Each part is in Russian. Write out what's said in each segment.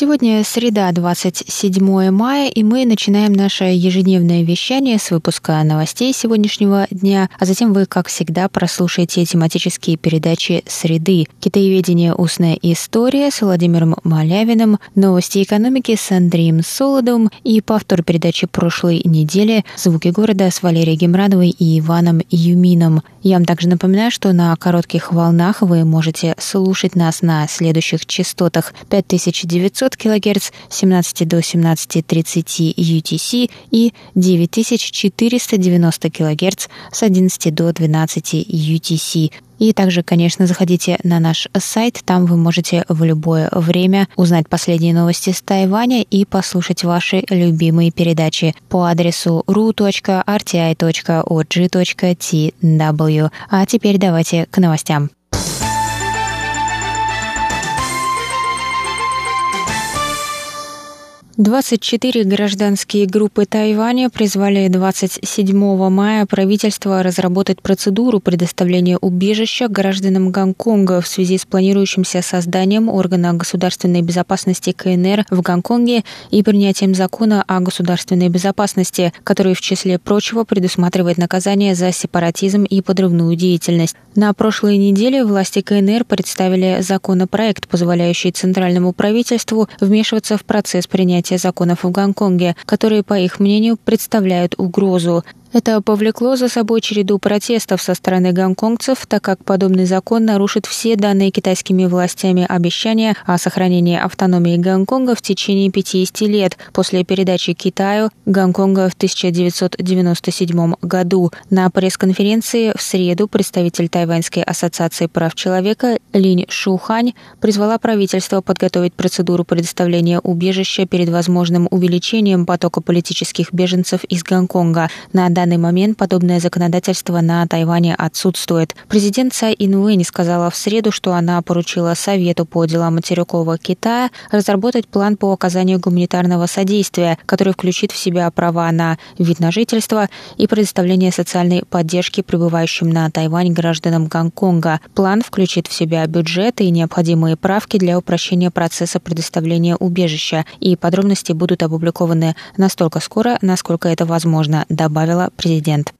Сегодня среда, 27 мая, и мы начинаем наше ежедневное вещание с выпуска новостей сегодняшнего дня, а затем вы, как всегда, прослушаете тематические передачи «Среды», «Китаеведение. Устная история» с Владимиром Малявиным, «Новости экономики» с Андреем Солодовым и повтор передачи прошлой недели «Звуки города» с Валерией Гемрановой и Иваном Юмином. Я вам также напоминаю, что на коротких волнах вы можете слушать нас на следующих частотах 5900 900 кГц 17 до 17.30 UTC и 9490 кГц с 11 до 12 UTC. И также, конечно, заходите на наш сайт, там вы можете в любое время узнать последние новости с Тайваня и послушать ваши любимые передачи по адресу ru.rti.org.tw. А теперь давайте к новостям. 24 гражданские группы Тайваня призвали 27 мая правительство разработать процедуру предоставления убежища гражданам Гонконга в связи с планирующимся созданием органа государственной безопасности КНР в Гонконге и принятием закона о государственной безопасности, который в числе прочего предусматривает наказание за сепаратизм и подрывную деятельность. На прошлой неделе власти КНР представили законопроект, позволяющий центральному правительству вмешиваться в процесс принятия принятия законов в Гонконге, которые, по их мнению, представляют угрозу. Это повлекло за собой череду протестов со стороны гонконгцев, так как подобный закон нарушит все данные китайскими властями обещания о сохранении автономии Гонконга в течение 50 лет после передачи Китаю Гонконга в 1997 году. На пресс-конференции в среду представитель Тайваньской ассоциации прав человека Линь Шухань призвала правительство подготовить процедуру предоставления убежища перед возможным увеличением потока политических беженцев из Гонконга. На данный момент подобное законодательство на Тайване отсутствует. Президент Цай Инуэнь сказала в среду, что она поручила Совету по делам материкового Китая разработать план по оказанию гуманитарного содействия, который включит в себя права на вид на жительство и предоставление социальной поддержки пребывающим на Тайвань гражданам Гонконга. План включит в себя бюджет и необходимые правки для упрощения процесса предоставления убежища, и подробности будут опубликованы настолько скоро, насколько это возможно, добавила президент.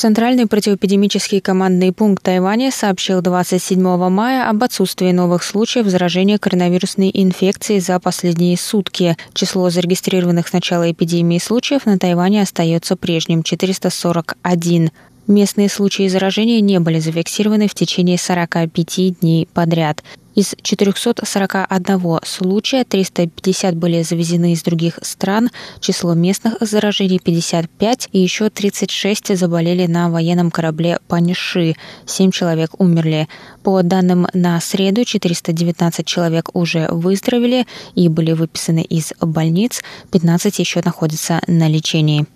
Центральный противоэпидемический командный пункт Тайваня сообщил 27 мая об отсутствии новых случаев заражения коронавирусной инфекцией за последние сутки. Число зарегистрированных с начала эпидемии случаев на Тайване остается прежним – 441. Местные случаи заражения не были зафиксированы в течение 45 дней подряд. Из 441 случая 350 были завезены из других стран, число местных заражений 55 и еще 36 заболели на военном корабле Паниши, 7 человек умерли. По данным на среду, 419 человек уже выздоровели и были выписаны из больниц, 15 еще находятся на лечении.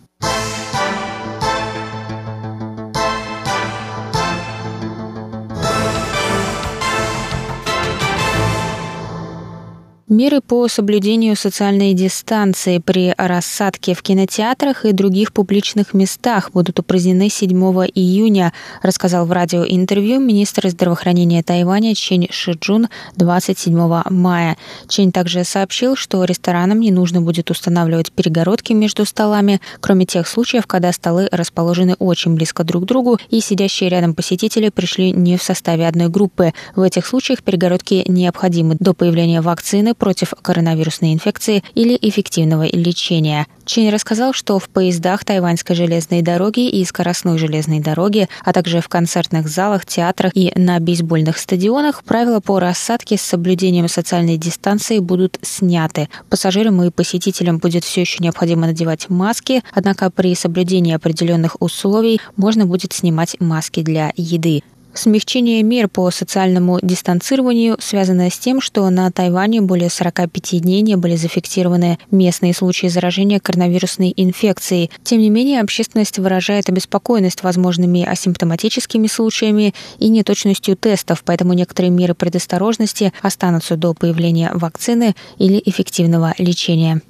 Меры по соблюдению социальной дистанции при рассадке в кинотеатрах и других публичных местах будут упразднены 7 июня, рассказал в радиоинтервью министр здравоохранения Тайваня Чень Шиджун 27 мая. Чень также сообщил, что ресторанам не нужно будет устанавливать перегородки между столами, кроме тех случаев, когда столы расположены очень близко друг к другу и сидящие рядом посетители пришли не в составе одной группы. В этих случаях перегородки необходимы до появления вакцины против коронавирусной инфекции или эффективного лечения. Чень рассказал, что в поездах тайваньской железной дороги и скоростной железной дороги, а также в концертных залах, театрах и на бейсбольных стадионах правила по рассадке с соблюдением социальной дистанции будут сняты. Пассажирам и посетителям будет все еще необходимо надевать маски, однако при соблюдении определенных условий можно будет снимать маски для еды. Смягчение мер по социальному дистанцированию связано с тем, что на Тайване более 45 дней не были зафиксированы местные случаи заражения коронавирусной инфекцией. Тем не менее, общественность выражает обеспокоенность возможными асимптоматическими случаями и неточностью тестов, поэтому некоторые меры предосторожности останутся до появления вакцины или эффективного лечения.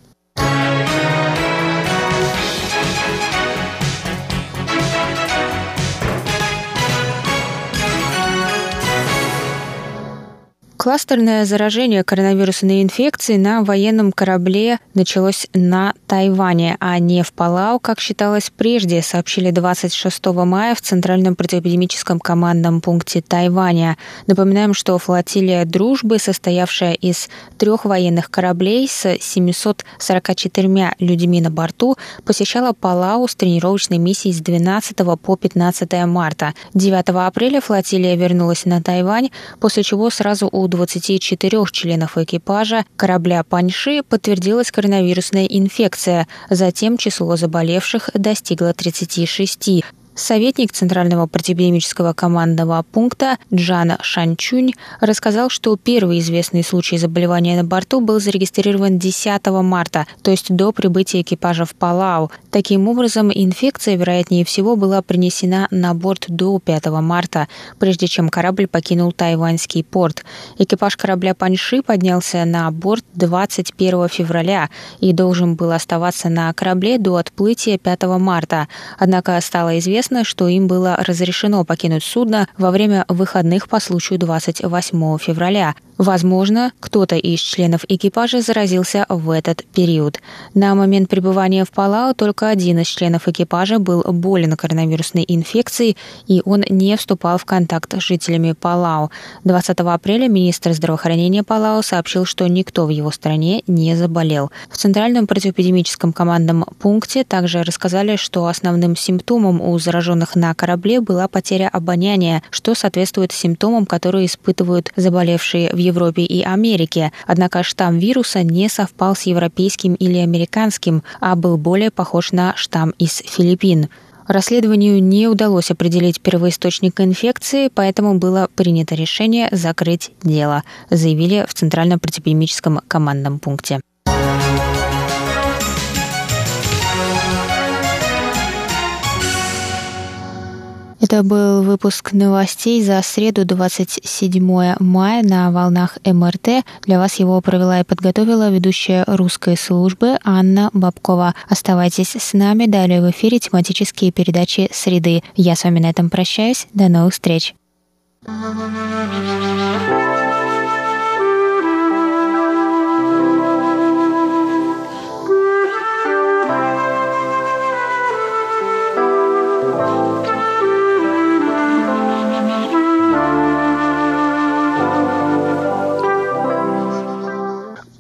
Кластерное заражение коронавирусной инфекцией на военном корабле началось на Тайване, а не в Палау, как считалось прежде, сообщили 26 мая в Центральном противоэпидемическом командном пункте Тайваня. Напоминаем, что флотилия «Дружбы», состоявшая из трех военных кораблей с 744 людьми на борту, посещала Палау с тренировочной миссией с 12 по 15 марта. 9 апреля флотилия вернулась на Тайвань, после чего сразу у 24 членов экипажа корабля «Паньши» подтвердилась коронавирусная инфекция. Затем число заболевших достигло 36. Советник Центрального противоэпидемического командного пункта Джана Шанчунь рассказал, что первый известный случай заболевания на борту был зарегистрирован 10 марта, то есть до прибытия экипажа в Палау. Таким образом, инфекция, вероятнее всего, была принесена на борт до 5 марта, прежде чем корабль покинул тайваньский порт. Экипаж корабля Паньши поднялся на борт 21 февраля и должен был оставаться на корабле до отплытия 5 марта. Однако стало известно, Известно, что им было разрешено покинуть судно во время выходных по случаю 28 февраля. Возможно, кто-то из членов экипажа заразился в этот период. На момент пребывания в Палау только один из членов экипажа был болен коронавирусной инфекцией, и он не вступал в контакт с жителями Палау. 20 апреля министр здравоохранения Палау сообщил, что никто в его стране не заболел. В Центральном противоэпидемическом командном пункте также рассказали, что основным симптомом у зараженных на корабле была потеря обоняния, что соответствует симптомам, которые испытывают заболевшие в Европе и Америке. Однако штамм вируса не совпал с европейским или американским, а был более похож на штамм из Филиппин. Расследованию не удалось определить первоисточник инфекции, поэтому было принято решение закрыть дело, заявили в Центральном противоэпидемическом командном пункте. Это был выпуск новостей за среду 27 мая на волнах МРТ. Для вас его провела и подготовила ведущая русской службы Анна Бабкова. Оставайтесь с нами. Далее в эфире тематические передачи «Среды». Я с вами на этом прощаюсь. До новых встреч.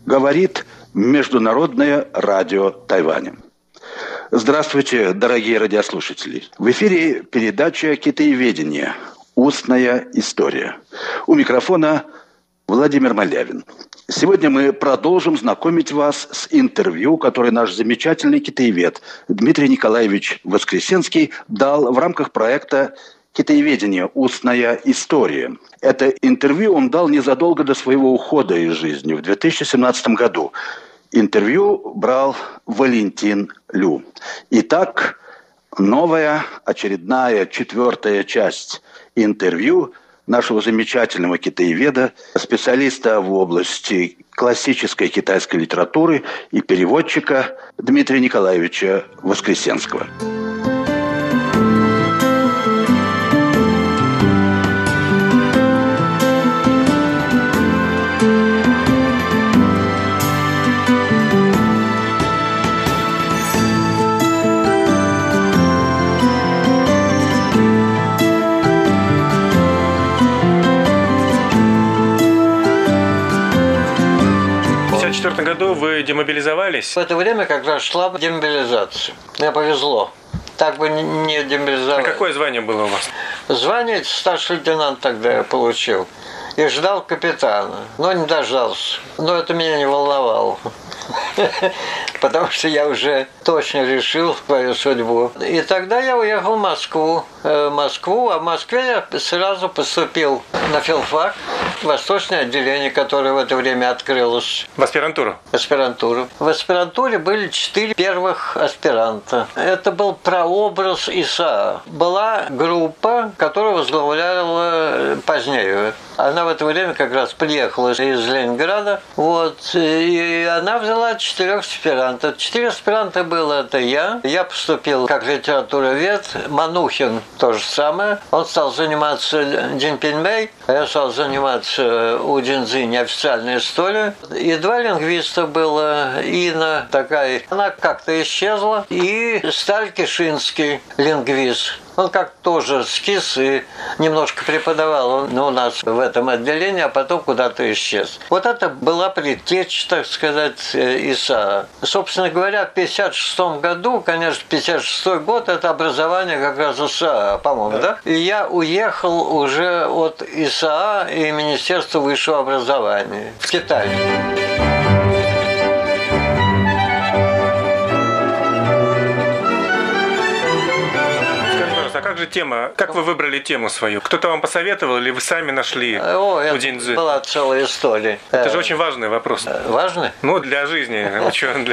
Говорит Международное радио Тайваня. Здравствуйте, дорогие радиослушатели. В эфире передача «Китаеведение. Устная история». У микрофона Владимир Малявин. Сегодня мы продолжим знакомить вас с интервью, которое наш замечательный китаевед Дмитрий Николаевич Воскресенский дал в рамках проекта «Китаеведение. Устная история». Это интервью он дал незадолго до своего ухода из жизни, в 2017 году. Интервью брал Валентин Лю. Итак, новая, очередная, четвертая часть интервью нашего замечательного китаеведа, специалиста в области классической китайской литературы и переводчика Дмитрия Николаевича Воскресенского. Году вы демобилизовались? В это время как раз шла демобилизация. Мне повезло. Так бы не демобилизовали. А какое звание было у вас? Звание старший лейтенант тогда я получил. и ждал капитана. Но не дождался. Но это меня не волновало. Потому что я уже точно решил свою судьбу. И тогда я уехал в Москву. Э, Москву, а в Москве я сразу поступил на филфак, восточное отделение, которое в это время открылось. В аспирантуру? В аспирантуру. В аспирантуре были четыре первых аспиранта. Это был прообраз ИСА. Была группа, которую возглавляла позднее. Она в это время как раз приехала из Ленинграда. Вот, и она взяла четырех аспирантов. Четыре аспиранта было это я. Я поступил как литературовед. Манухин то же самое. Он стал заниматься Динпинмей, а я стал заниматься у Динзы неофициальной историей. И два лингвиста было. Ина такая, она как-то исчезла. И Сталь Кишинский, лингвист. Он как тоже скис и немножко преподавал он у нас в этом отделении, а потом куда-то исчез. Вот это была предтечь, так сказать, ИСА. Собственно говоря, в 1956 году, конечно, 56 год, это образование как раз ИСА, по-моему, да? И я уехал уже от ИСА и Министерства высшего образования в Китай. Как же тема? Как вы выбрали тему свою? Кто-то вам посоветовал или вы сами нашли О, у Динзы? была целая история. Это же очень важный вопрос. Важно? Ну, для жизни.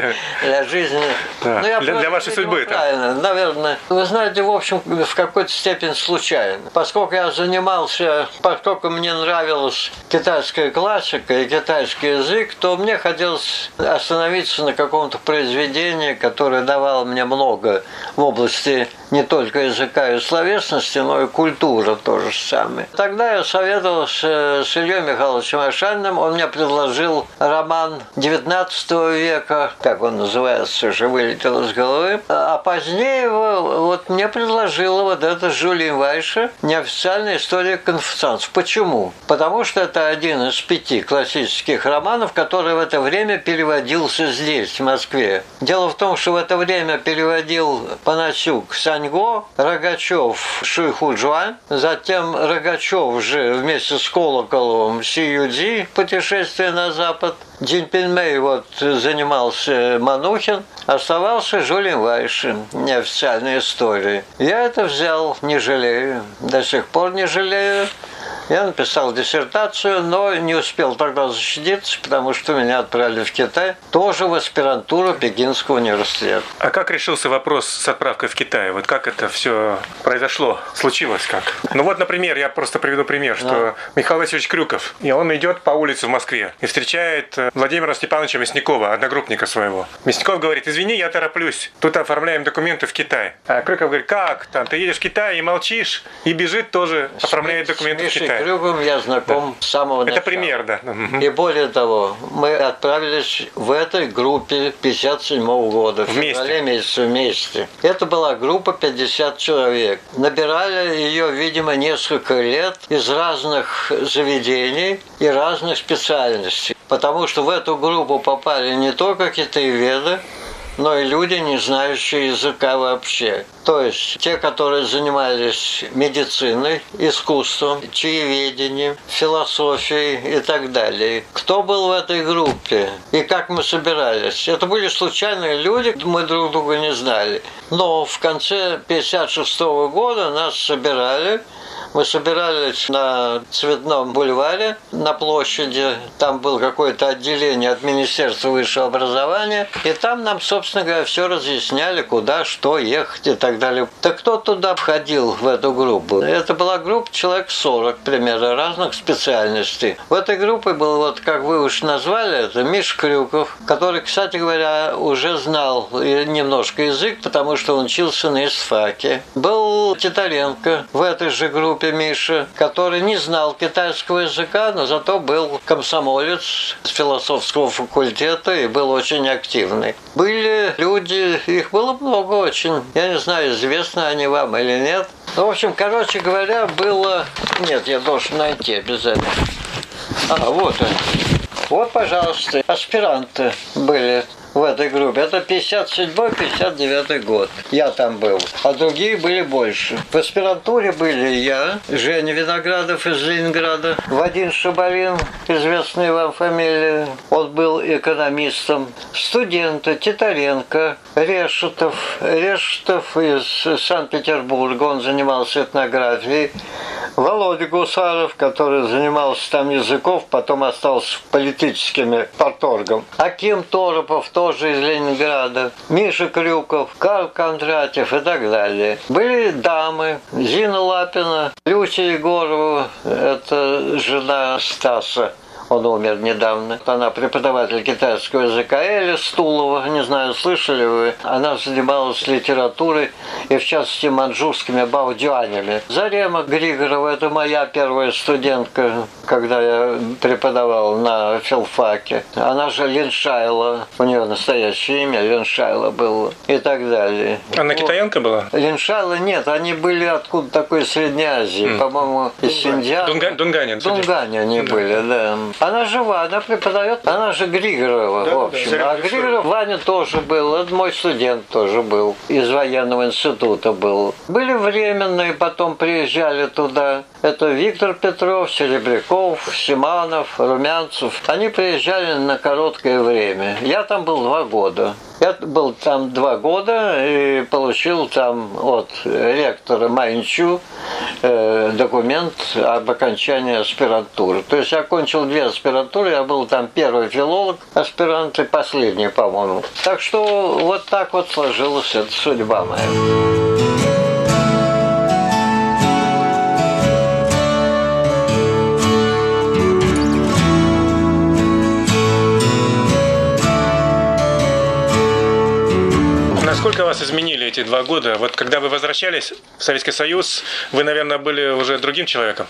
Для... Жизни. Ну, Для- вашей судьбы. Правильно, наверное. Вы знаете, в общем, в какой-то степени случайно. Поскольку я занимался, поскольку мне нравилась китайская классика и китайский язык, то мне хотелось остановиться на каком-то произведении, которое давало мне много в области не только языка и словесности, но и культуры тоже самое. Тогда я советовался с Ильей Михайловичем Ашаниным. Он мне предложил роман 19 века, как он называется, уже вылетел из головы. А позднее его, вот мне предложила вот эта Жюлин Вайша «Неофициальная история конфуцианцев». Почему? Потому что это один из пяти классических романов, который в это время переводился здесь, в Москве. Дело в том, что в это время переводил Панасюк Саньго, Рогачев Шуйхуджуань, затем Рогачев же вместе с Колоколовым Сиюдзи «Путешествие на запад», Джинпинмей вот занимался Манухин, оставался Жулин Вайшин, неофициальная история. Я это взял, не жалею, до сих пор не жалею. Я написал диссертацию, но не успел тогда защититься, потому что меня отправили в Китай, тоже в аспирантуру Пекинского университета. А как решился вопрос с отправкой в Китай? Вот как это все произошло? Случилось как? Ну вот, например, я просто приведу пример, что Михаил Васильевич Крюков, и он идет по улице в Москве и встречает э, Владимира Степановича Мясникова, одногруппника своего. Мясников говорит, извини, я тороплюсь, тут оформляем документы в Китай. А Крюков говорит, как там, ты едешь в Китай и молчишь, и бежит тоже, оформляет документы Мишей. Крюгом я знаком с самого Это начала. пример, да. И более того, мы отправились в этой группе 57 года, в Вместе. феврале месяце вместе. Это была группа 50 человек. Набирали ее, видимо, несколько лет из разных заведений и разных специальностей. Потому что в эту группу попали не только китаеведы, но и люди, не знающие языка вообще. То есть те, которые занимались медициной, искусством, чаеведением, философией и так далее. Кто был в этой группе и как мы собирались? Это были случайные люди, мы друг друга не знали. Но в конце 1956 года нас собирали мы собирались на Цветном бульваре, на площади. Там было какое-то отделение от Министерства высшего образования. И там нам, собственно говоря, все разъясняли, куда, что ехать и так далее. Так кто туда входил, в эту группу? Это была группа человек 40 примерно, разных специальностей. В этой группе был, вот как вы уж назвали, это Миш Крюков, который, кстати говоря, уже знал немножко язык, потому что он учился на ИСФАКе. Был Титаренко в этой же группе Миша, который не знал китайского языка, но зато был комсомолец с философского факультета и был очень активный. Были люди, их было много очень. Я не знаю, известны они вам или нет. Ну, в общем, короче говоря, было... Нет, я должен найти обязательно. А, вот они. Вот, пожалуйста, аспиранты были. В этой группе. Это 57-59 год. Я там был. А другие были больше. В аспирантуре были я, Женя Виноградов из Ленинграда, Вадим Шабалин, известный вам фамилия. Он был экономистом. Студенты Титаренко, Решетов. Решетов из Санкт-Петербурга. Он занимался этнографией. Володя Гусаров, который занимался там языков, потом остался политическими порторгом. Аким Торопов, тоже из Ленинграда. Миша Крюков, Карл Кондратьев и так далее. Были дамы. Зина Лапина, Люся Егорова, это жена Стаса он умер недавно. Она преподаватель китайского языка Эля Стулова, не знаю, слышали вы. Она занималась литературой и, в частности, манчжурскими баудюанями. Зарема Григорова – это моя первая студентка, когда я преподавал на филфаке. Она же Линшайла, у нее настоящее имя Линшайла было и так далее. Она китаянка была? Линшайла нет, они были откуда такой Средней Азии, mm. по-моему, из Синдиана. Дунга, Дунгане. Дунгане они да. были, да. Она жива, она преподает, она же Григорова, да, в общем. Да, а Григоров Ваня тоже был, это мой студент тоже был, из военного института был. Были временные, потом приезжали туда. Это Виктор Петров, Серебряков, Симанов, Румянцев. Они приезжали на короткое время. Я там был два года. Я был там два года и получил там от ректора Майнчу э, документ об окончании аспирантуры. То есть я окончил две аспирантуры, я был там первый филолог, аспирант и последний, по-моему. Так что вот так вот сложилась эта судьба моя. Насколько вас изменили эти два года? Вот когда вы возвращались в Советский Союз, вы, наверное, были уже другим человеком.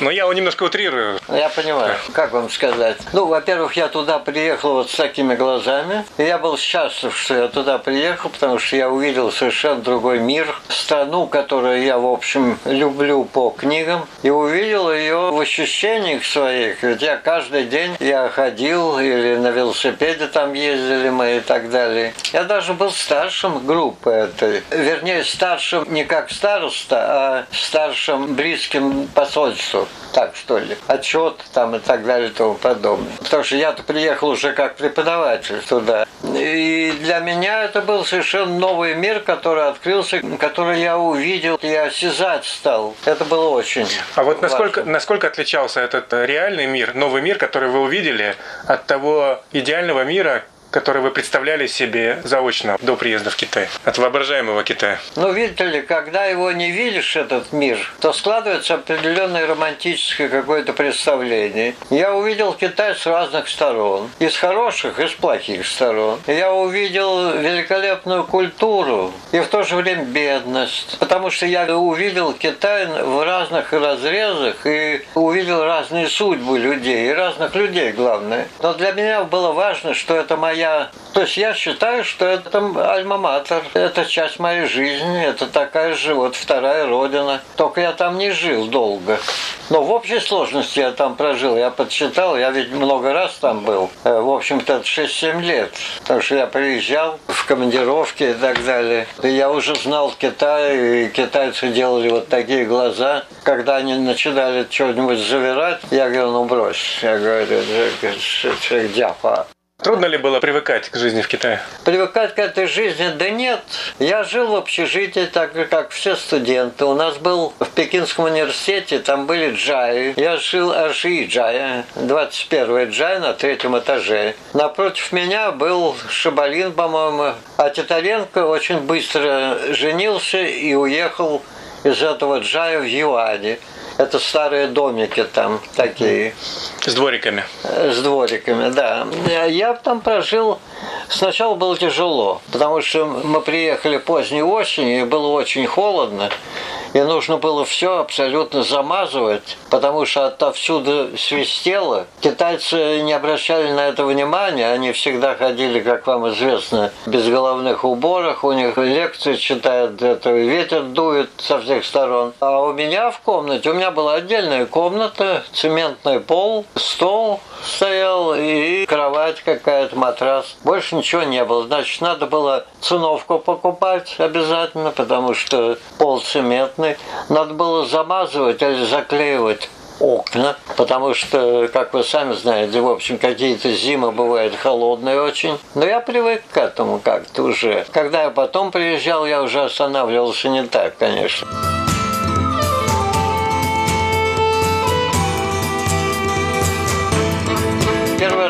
Но я немножко утрирую. Я понимаю. Как вам сказать? Ну, во-первых, я туда приехал вот с такими глазами. И я был счастлив, что я туда приехал, потому что я увидел совершенно другой мир, страну, которую я, в общем, люблю по книгам, и увидел ее в ощущениях своих. Ведь я каждый день я ходил или на велосипеде там ездили мы и так далее. Я даже был старшим группы этой. Вернее, старшим не как староста, а старшим близким посольству. Так что ли. Отчет там и так далее и тому подобное. Потому что я-то приехал уже как преподаватель туда. И для меня это был совершенно новый мир, который открылся, который я увидел и осязать стал. Это было очень А вот насколько, важно. насколько отличался этот реальный мир, новый мир, который вы увидели, от того идеального мира, который вы представляли себе заочно до приезда в Китай, от воображаемого Китая? Ну, видите ли, когда его не видишь, этот мир, то складывается определенное романтическое какое-то представление. Я увидел Китай с разных сторон, из хороших, и с плохих сторон. Я увидел великолепную культуру и в то же время бедность, потому что я увидел Китай в разных разрезах и увидел разные судьбы людей, и разных людей, главное. Но для меня было важно, что это моя я... То есть я считаю, что это альма-матер, это часть моей жизни, это такая же вот вторая родина. Только я там не жил долго. Но в общей сложности я там прожил, я подсчитал, я ведь много раз там был. Э, в общем-то, 6-7 лет. Потому что я приезжал в командировки и так далее. И я уже знал Китай, и китайцы делали вот такие глаза. Когда они начинали что-нибудь завирать, я говорю, ну брось. Я говорю, дяпа. Трудно ли было привыкать к жизни в Китае? Привыкать к этой жизни? Да нет. Я жил в общежитии, так же, как все студенты. У нас был в Пекинском университете, там были джаи. Я жил Арши джая, 21 джай на третьем этаже. Напротив меня был Шабалин, по-моему. А Титаренко очень быстро женился и уехал из этого джая в Юане. Это старые домики там такие. С двориками. С двориками, да. Я там прожил... Сначала было тяжело, потому что мы приехали поздней осенью, и было очень холодно. и нужно было все абсолютно замазывать, потому что отовсюду свистело. Китайцы не обращали на это внимания, они всегда ходили, как вам известно, без головных уборах, у них лекции читают, это ветер дует со всех сторон. А у меня в комнате, у меня была отдельная комната, цементный пол, стол стоял и кровать какая-то, матрас. Больше ничего не было. Значит, надо было циновку покупать обязательно, потому что пол цементный. Надо было замазывать или заклеивать окна, потому что, как вы сами знаете, в общем, какие-то зимы бывают холодные очень. Но я привык к этому как-то уже. Когда я потом приезжал, я уже останавливался не так, конечно.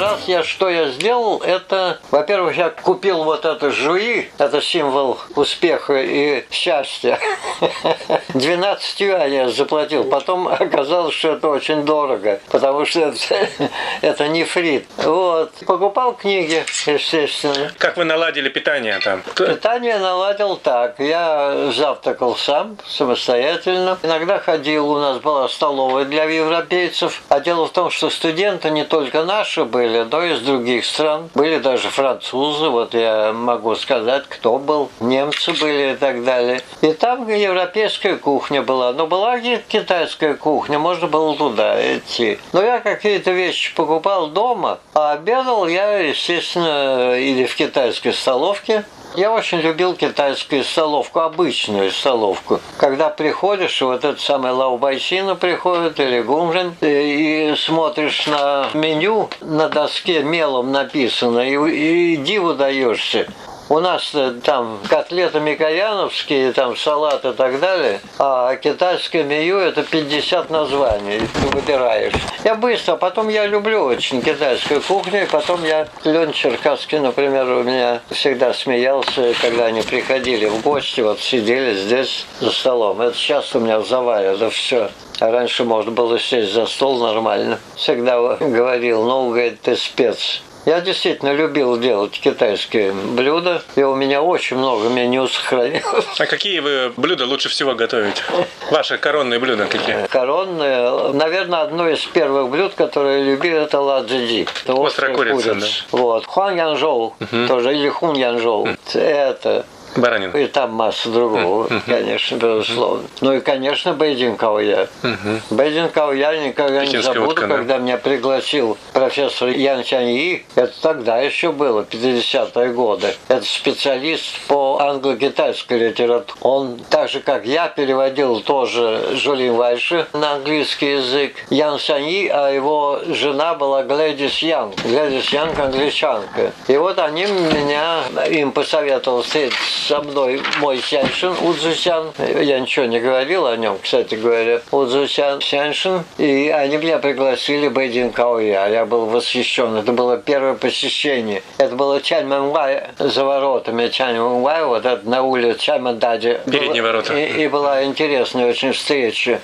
Раз я что я сделал, это, во-первых, я купил вот это жуи, это символ успеха и счастья. 12 юаней я заплатил. Потом оказалось, что это очень дорого, потому что это, это нефрит. Вот. Покупал книги, естественно. Как вы наладили питание там? Питание наладил так. Я завтракал сам, самостоятельно. Иногда ходил, у нас была столовая для европейцев. А дело в том, что студенты не только наши, были, но из других стран. Были даже французы, вот я могу сказать, кто был. Немцы были и так далее. И там европейская кухня была. Но была китайская кухня, можно было туда идти. Но я какие-то вещи покупал дома, а обедал я, естественно, или в китайской столовке, я очень любил китайскую столовку, обычную столовку. Когда приходишь, вот этот самый лаубайсина приходит или гумжин, и смотришь на меню, на доске мелом написано, и, и диву даешься. У нас там котлеты микояновские, там салат и так далее, а китайское меню это 50 названий, ты выбираешь. Я быстро, потом я люблю очень китайскую кухню, и потом я, Лен Черкасский, например, у меня всегда смеялся, когда они приходили в гости, вот сидели здесь за столом. Это сейчас у меня в это все. А раньше можно было сесть за стол нормально. Всегда говорил, ну, говорит, ты спец. Я действительно любил делать китайские блюда, и у меня очень много меню сохранилось. А какие вы блюда лучше всего готовите? Ваши коронные блюда какие? Коронные, наверное, одно из первых блюд, которые я любил, это 辣子鸡. Острая курица, курица. Да. Вот. 黄羊肉, угу. тоже, или 红羊肉. Угу. Это Баранин. И там масса другого, mm-hmm. конечно, безусловно. Ну и, конечно, 北京烤鸭. Mm-hmm. 北京烤鸭 никогда Пекинская не забуду, когда да? меня пригласил профессор Ян Сяньи. Это тогда еще было, 50-е годы. Это специалист по англо-китайской литературе. Он, так же, как я, переводил тоже 儒林外史 на английский язык. Ян Сяньи, а его жена была Глэдис Янг. Глэдис Янг англичанка. И вот они меня, им посоветовал встретиться со мной мой Сяншин Удзусян. Я ничего не говорил о нем, кстати говоря. Удзусян Сяншин. И они меня пригласили в Бэйдин Кауя. Я был восхищен. Это было первое посещение. Это было Чань Мэнвай за воротами. Чань Мэнвай, вот это на улице Чань Мэндади. Передние ворота. И, и была интересная очень встреча.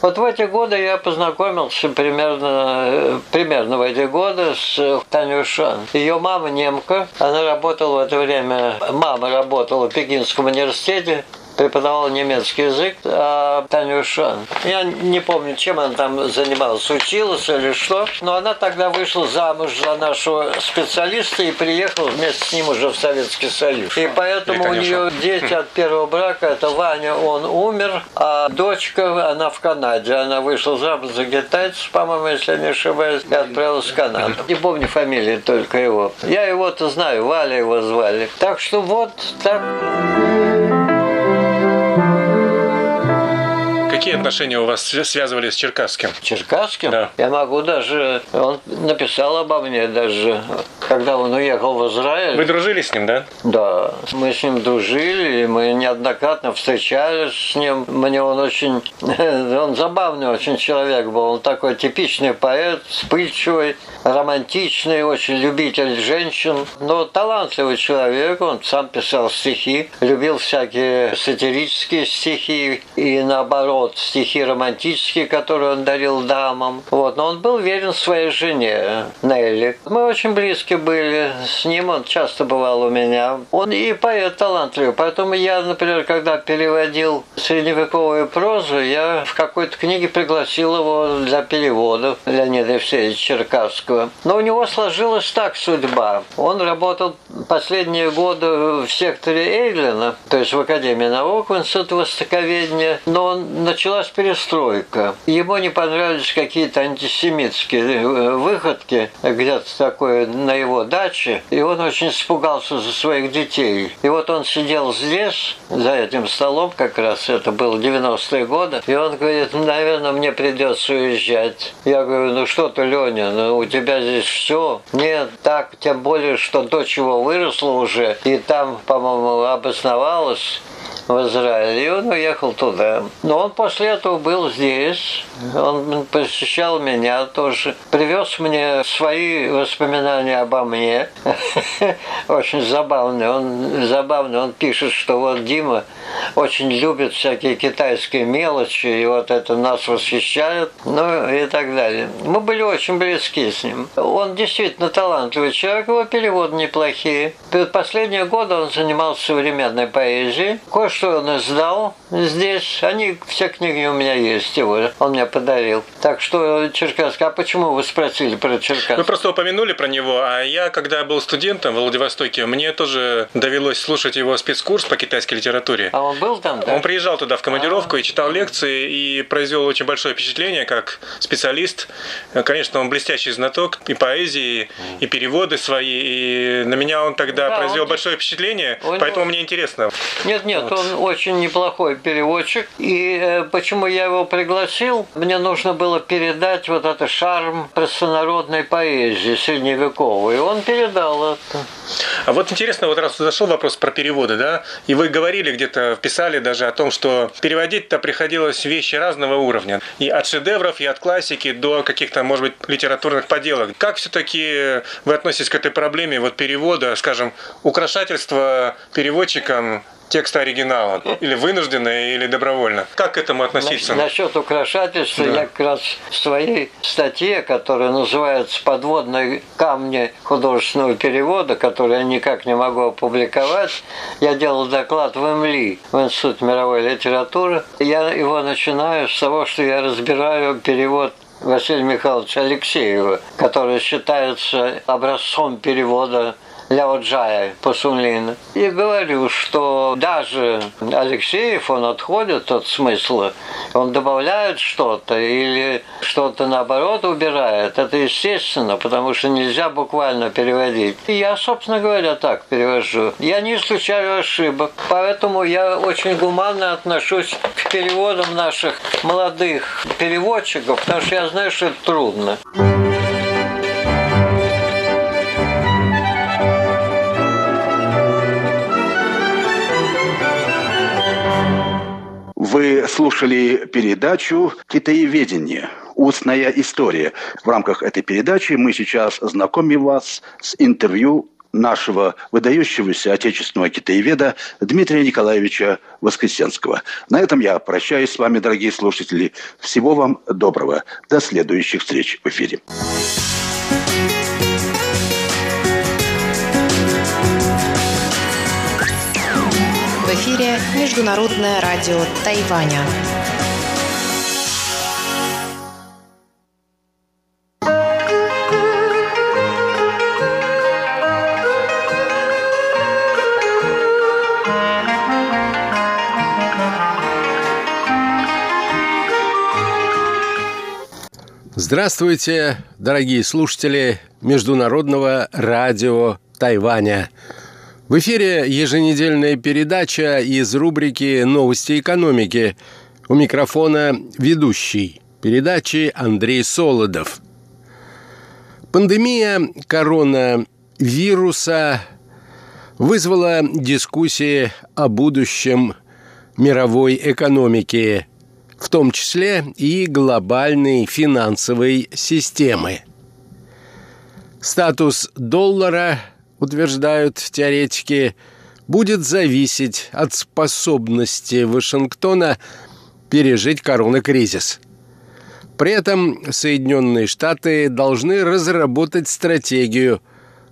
Вот в эти годы я познакомился примерно, примерно в эти годы с Танюшан. Ее мама немка, она работала в это время, мама работала в Пекинском университете, преподавала немецкий язык, а Танюша, я не помню, чем она там занималась, училась или что, но она тогда вышла замуж за нашего специалиста и приехала вместе с ним уже в Советский Союз. И поэтому у нее дети от первого брака, это Ваня, он умер, а дочка, она в Канаде, она вышла замуж за китайца, по-моему, если не ошибаюсь, и отправилась в Канаду. Не помню фамилии только его. Я его-то знаю, Валя его звали. Так что вот так. Какие отношения у вас связывали с Черкасским? Черкасским? Да. Я могу даже... Он написал обо мне даже, когда он уехал в Израиль. Вы дружили с ним, да? Да. Мы с ним дружили, мы неоднократно встречались с ним. Мне он очень... Он забавный очень человек был. Он такой типичный поэт, вспыльчивый, романтичный, очень любитель женщин. Но талантливый человек. Он сам писал стихи, любил всякие сатирические стихи и наоборот вот, стихи романтические, которые он дарил дамам. Вот, но он был верен своей жене, Нелли. Мы очень близки были с ним, он часто бывал у меня. Он и поэт талантливый, поэтому я, например, когда переводил средневековую прозу, я в какой-то книге пригласил его для перевода Леонида Евсеевича Черкасского. Но у него сложилась так судьба. Он работал последние годы в секторе Эйдлина, то есть в Академии наук, в Институте Востоковедения, но началась перестройка. Ему не понравились какие-то антисемитские э, выходки где-то такое на его даче, и он очень испугался за своих детей. И вот он сидел здесь, за этим столом, как раз это было 90-е годы, и он говорит, наверное, мне придется уезжать. Я говорю, ну что ты, Леня, ну у тебя здесь все. Нет, так, тем более, что дочь его выросла уже, и там, по-моему, обосновалась в Израиле, и он уехал туда. Но он после этого был здесь, он посещал меня тоже, привез мне свои воспоминания обо мне, очень забавный, он забавный, он пишет, что вот Дима очень любит всякие китайские мелочи, и вот это нас восхищает, ну и так далее. Мы были очень близки с ним. Он действительно талантливый человек, его переводы неплохие. Последние годы он занимался современной поэзией. Кое-что он издал здесь. Они, все книги у меня есть его. Он мне подарил. Так что Черкасск. А почему вы спросили про Черкасск? Вы просто упомянули про него, а я, когда был студентом в Владивостоке, мне тоже довелось слушать его спецкурс по китайской литературе. А он был там, да? Он приезжал туда в командировку А-а-а. и читал лекции, и произвел очень большое впечатление как специалист. Конечно, он блестящий знаток и поэзии, и переводы свои, и на меня он тогда да, произвел он... большое впечатление, он... поэтому мне интересно. Нет, нет, вот. он очень неплохой переводчик, и э, почему я его пригласил? Мне нужно было передать вот этот шарм простонародной поэзии средневековой, и он передал это. А вот интересно, вот раз зашел вопрос про переводы, да, и вы говорили где-то, писали даже о том, что переводить-то приходилось вещи разного уровня. И от шедевров, и от классики до каких-то, может быть, литературных поделок. Как все-таки вы относитесь к этой проблеме вот перевода, скажем, украшательства переводчикам текста оригинала? Или вынужденно, или добровольно? Как к этому относиться? Насчет украшательства да. я как раз в своей статье, которая называется «Подводные камни художественного перевода», которую я никак не могу опубликовать, я делал доклад в МЛИ, в Институт мировой литературы. Я его начинаю с того, что я разбираю перевод Василия Михайловича Алексеева, который считается образцом перевода Ляо Джая Пасунлина. И говорю, что даже Алексеев, он отходит от смысла, он добавляет что-то или что-то наоборот убирает. Это естественно, потому что нельзя буквально переводить. И я, собственно говоря, так перевожу. Я не исключаю ошибок, поэтому я очень гуманно отношусь к переводам наших молодых переводчиков, потому что я знаю, что это трудно. Вы слушали передачу «Китаеведение. Устная история». В рамках этой передачи мы сейчас знакомим вас с интервью нашего выдающегося отечественного китаеведа Дмитрия Николаевича Воскресенского. На этом я прощаюсь с вами, дорогие слушатели. Всего вам доброго. До следующих встреч в эфире. Эфире Международное радио Тайваня. Здравствуйте, дорогие слушатели Международного радио Тайваня. В эфире еженедельная передача из рубрики «Новости экономики». У микрофона ведущий передачи Андрей Солодов. Пандемия коронавируса вызвала дискуссии о будущем мировой экономики, в том числе и глобальной финансовой системы. Статус доллара – утверждают теоретики, будет зависеть от способности Вашингтона пережить коронакризис. При этом Соединенные Штаты должны разработать стратегию,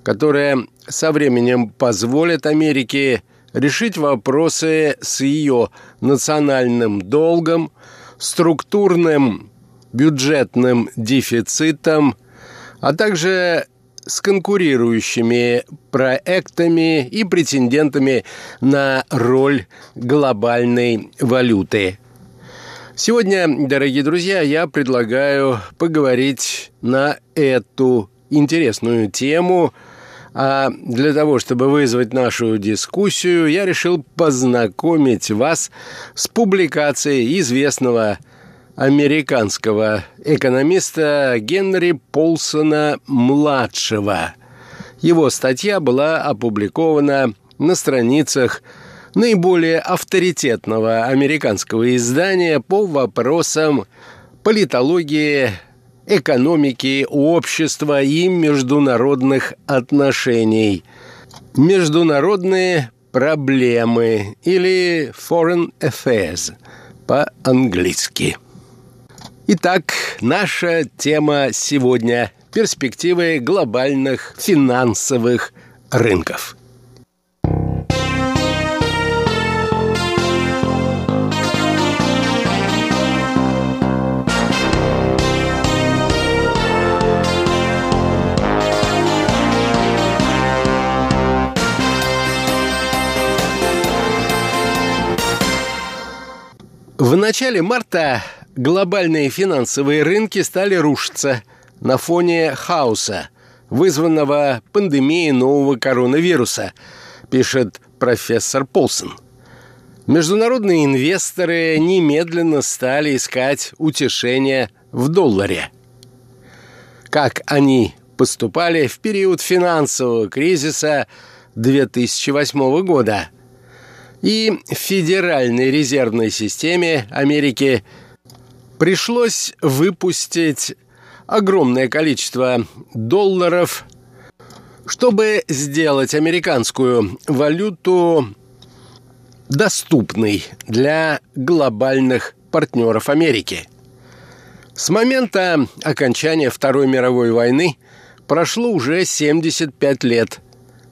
которая со временем позволит Америке решить вопросы с ее национальным долгом, структурным бюджетным дефицитом, а также с конкурирующими проектами и претендентами на роль глобальной валюты. Сегодня, дорогие друзья, я предлагаю поговорить на эту интересную тему. А для того, чтобы вызвать нашу дискуссию, я решил познакомить вас с публикацией известного американского экономиста Генри Полсона-младшего. Его статья была опубликована на страницах наиболее авторитетного американского издания по вопросам политологии, экономики, общества и международных отношений. Международные проблемы или Foreign Affairs по-английски. Итак, наша тема сегодня – перспективы глобальных финансовых рынков. В начале марта глобальные финансовые рынки стали рушиться на фоне хаоса, вызванного пандемией нового коронавируса, пишет профессор Полсон. Международные инвесторы немедленно стали искать утешения в долларе. Как они поступали в период финансового кризиса 2008 года. И в Федеральной резервной системе Америки – пришлось выпустить огромное количество долларов, чтобы сделать американскую валюту доступной для глобальных партнеров Америки. С момента окончания Второй мировой войны прошло уже 75 лет,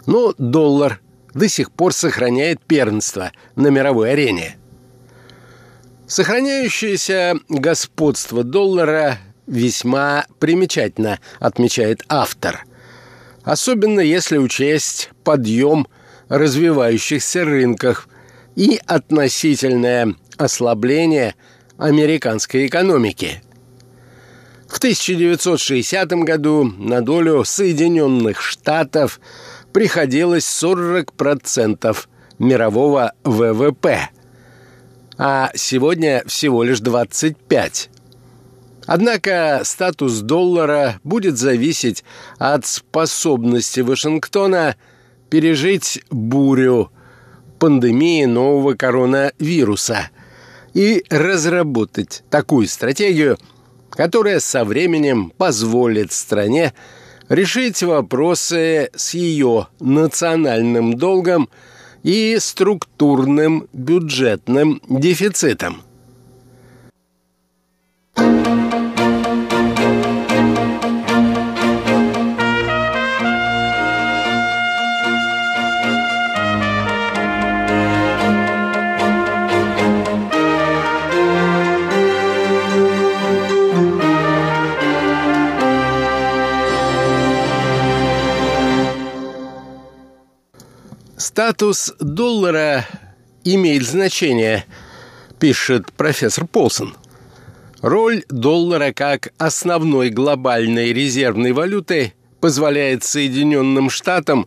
но доллар до сих пор сохраняет первенство на мировой арене – Сохраняющееся господство доллара весьма примечательно, отмечает автор. Особенно если учесть подъем развивающихся рынках и относительное ослабление американской экономики. В 1960 году на долю Соединенных Штатов приходилось 40% мирового ВВП – а сегодня всего лишь 25. Однако статус доллара будет зависеть от способности Вашингтона пережить бурю пандемии нового коронавируса и разработать такую стратегию, которая со временем позволит стране решить вопросы с ее национальным долгом – и структурным бюджетным дефицитом. Статус доллара имеет значение, пишет профессор Полсон. Роль доллара как основной глобальной резервной валюты позволяет Соединенным Штатам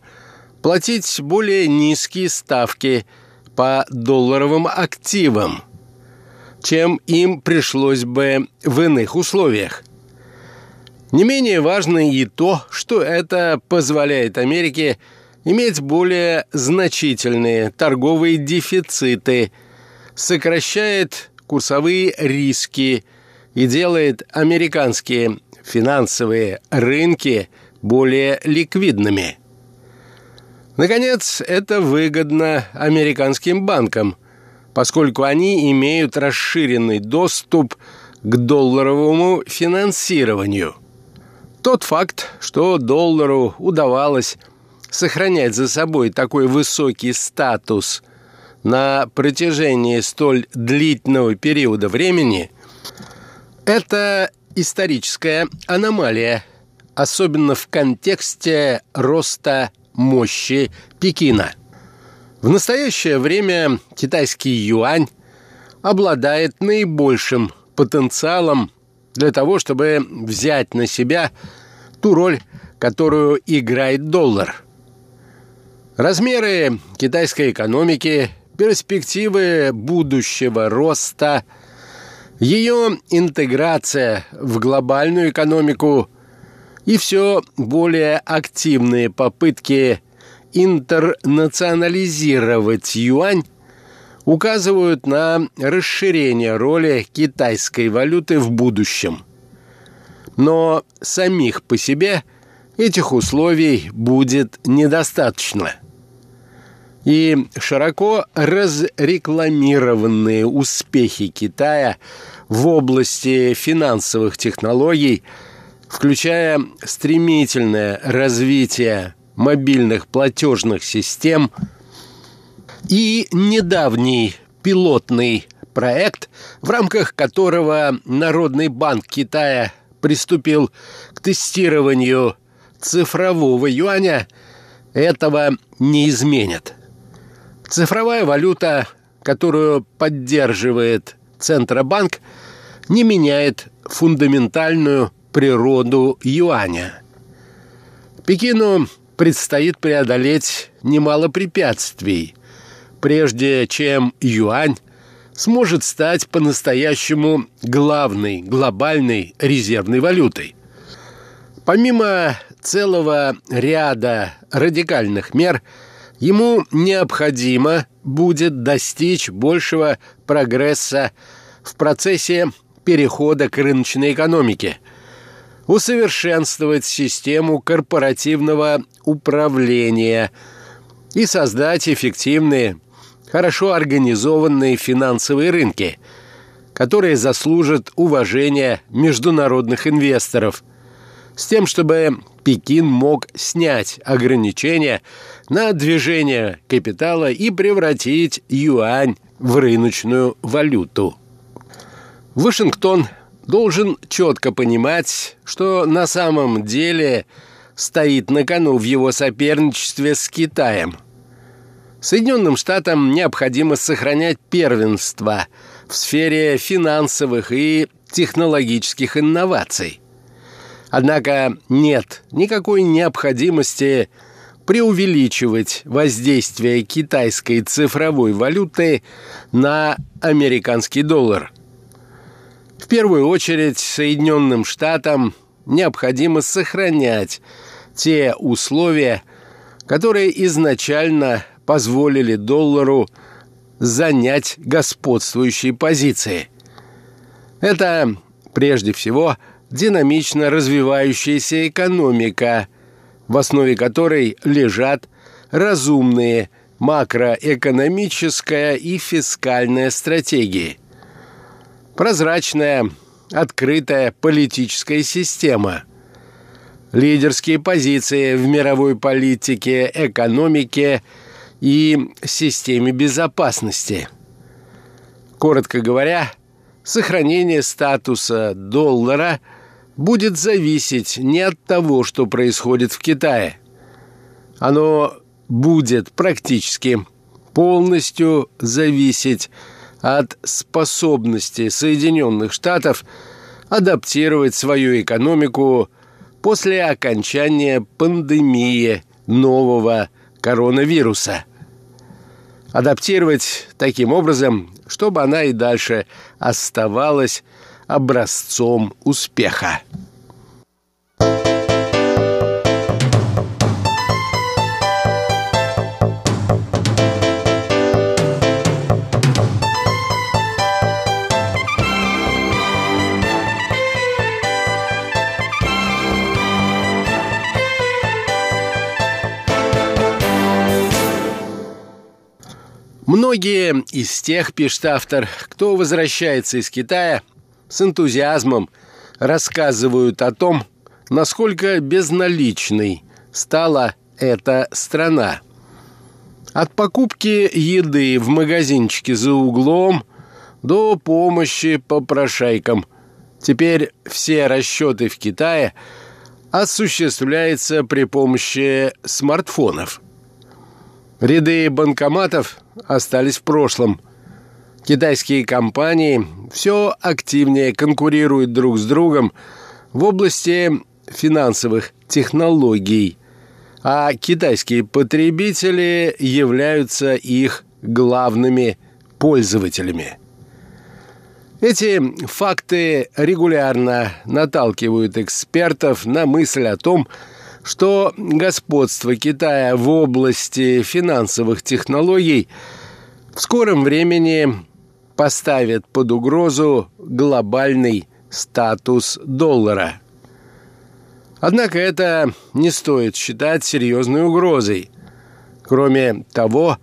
платить более низкие ставки по долларовым активам, чем им пришлось бы в иных условиях. Не менее важно и то, что это позволяет Америке – иметь более значительные торговые дефициты, сокращает курсовые риски и делает американские финансовые рынки более ликвидными. Наконец, это выгодно американским банкам, поскольку они имеют расширенный доступ к долларовому финансированию. Тот факт, что доллару удавалось сохранять за собой такой высокий статус на протяжении столь длительного периода времени, это историческая аномалия, особенно в контексте роста мощи Пекина. В настоящее время китайский юань обладает наибольшим потенциалом для того, чтобы взять на себя ту роль, которую играет доллар. Размеры китайской экономики, перспективы будущего роста, ее интеграция в глобальную экономику и все более активные попытки интернационализировать юань указывают на расширение роли китайской валюты в будущем. Но самих по себе этих условий будет недостаточно. И широко разрекламированные успехи Китая в области финансовых технологий, включая стремительное развитие мобильных платежных систем – и недавний пилотный проект, в рамках которого Народный банк Китая приступил к тестированию цифрового юаня, этого не изменит. Цифровая валюта, которую поддерживает Центробанк, не меняет фундаментальную природу юаня. Пекину предстоит преодолеть немало препятствий, прежде чем юань сможет стать по-настоящему главной глобальной резервной валютой. Помимо целого ряда радикальных мер, ему необходимо будет достичь большего прогресса в процессе перехода к рыночной экономике, усовершенствовать систему корпоративного управления и создать эффективные хорошо организованные финансовые рынки, которые заслужат уважения международных инвесторов, с тем, чтобы Пекин мог снять ограничения на движение капитала и превратить юань в рыночную валюту. Вашингтон должен четко понимать, что на самом деле стоит на кону в его соперничестве с Китаем – Соединенным Штатам необходимо сохранять первенство в сфере финансовых и технологических инноваций. Однако нет никакой необходимости преувеличивать воздействие китайской цифровой валюты на американский доллар. В первую очередь Соединенным Штатам необходимо сохранять те условия, которые изначально позволили доллару занять господствующие позиции. Это, прежде всего, динамично развивающаяся экономика, в основе которой лежат разумные макроэкономическая и фискальная стратегии. Прозрачная, открытая политическая система. Лидерские позиции в мировой политике, экономике – и системе безопасности. Коротко говоря, сохранение статуса доллара будет зависеть не от того, что происходит в Китае. Оно будет практически полностью зависеть от способности Соединенных Штатов адаптировать свою экономику после окончания пандемии нового коронавируса. Адаптировать таким образом, чтобы она и дальше оставалась образцом успеха. Многие из тех, пишет автор, кто возвращается из Китая, с энтузиазмом рассказывают о том, насколько безналичной стала эта страна. От покупки еды в магазинчике за углом до помощи попрошайкам. Теперь все расчеты в Китае осуществляются при помощи смартфонов. Ряды банкоматов остались в прошлом. Китайские компании все активнее конкурируют друг с другом в области финансовых технологий, а китайские потребители являются их главными пользователями. Эти факты регулярно наталкивают экспертов на мысль о том, что господство Китая в области финансовых технологий в скором времени поставит под угрозу глобальный статус доллара. Однако это не стоит считать серьезной угрозой. Кроме того,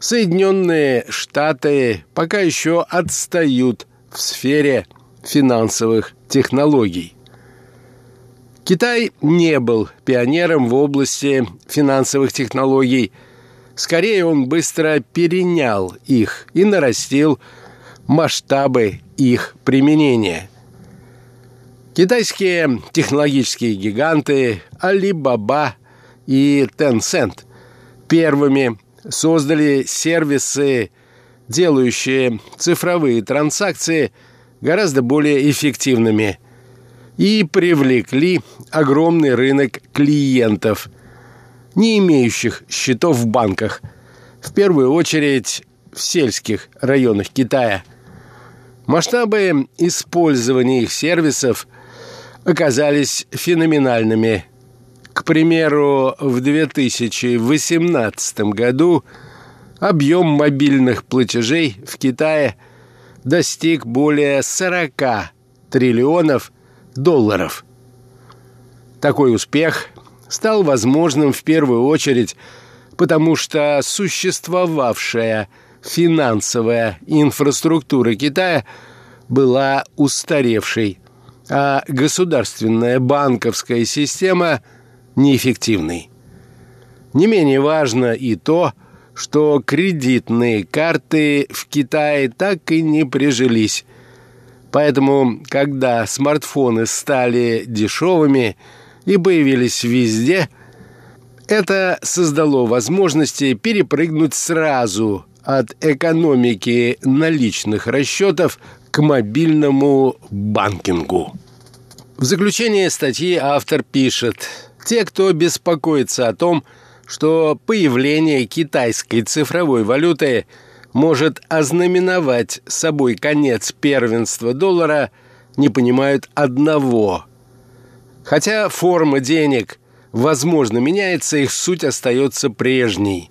Соединенные Штаты пока еще отстают в сфере финансовых технологий. Китай не был пионером в области финансовых технологий. Скорее, он быстро перенял их и нарастил масштабы их применения. Китайские технологические гиганты Alibaba и Tencent первыми создали сервисы, делающие цифровые транзакции гораздо более эффективными – и привлекли огромный рынок клиентов, не имеющих счетов в банках, в первую очередь в сельских районах Китая. Масштабы использования их сервисов оказались феноменальными. К примеру, в 2018 году объем мобильных платежей в Китае достиг более 40 триллионов долларов. Такой успех стал возможным в первую очередь потому что существовавшая финансовая инфраструктура Китая была устаревшей, а государственная банковская система неэффективной. Не менее важно и то, что кредитные карты в Китае так и не прижились, Поэтому, когда смартфоны стали дешевыми и появились везде, это создало возможности перепрыгнуть сразу от экономики наличных расчетов к мобильному банкингу. В заключение статьи автор пишет, те, кто беспокоится о том, что появление китайской цифровой валюты – может ознаменовать собой конец первенства доллара, не понимают одного. Хотя форма денег, возможно, меняется, их суть остается прежней.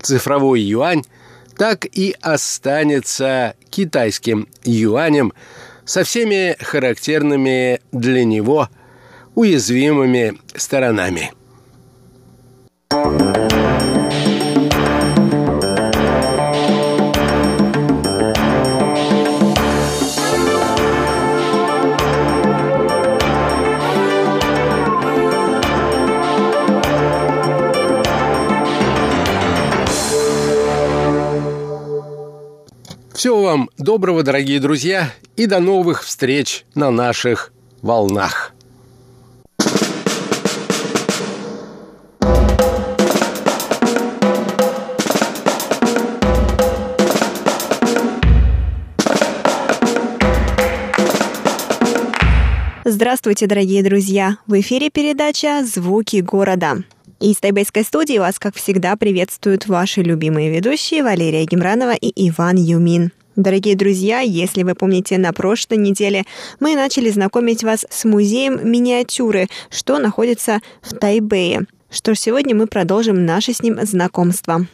Цифровой юань так и останется китайским юанем со всеми характерными для него уязвимыми сторонами. Всего вам доброго, дорогие друзья, и до новых встреч на наших волнах. Здравствуйте, дорогие друзья! В эфире передача «Звуки города». Из тайбэйской студии вас, как всегда, приветствуют ваши любимые ведущие Валерия Гемранова и Иван Юмин. Дорогие друзья, если вы помните, на прошлой неделе мы начали знакомить вас с музеем миниатюры, что находится в Тайбэе. Что ж, сегодня мы продолжим наше с ним знакомство.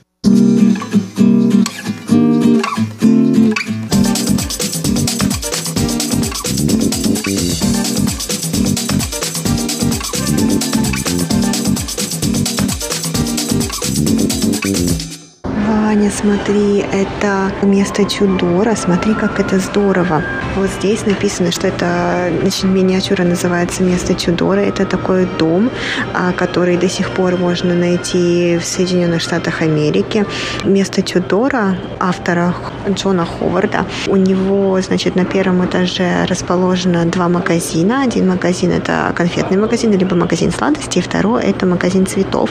Ваня, смотри, это место Чудора. Смотри, как это здорово. Вот здесь написано, что это, значит, миниатюра называется место Чудора. Это такой дом, а, который до сих пор можно найти в Соединенных Штатах Америки. Место Чудора автора Джона Ховарда. У него, значит, на первом этаже расположено два магазина. Один магазин – это конфетный магазин, либо магазин сладостей, второй – это магазин цветов.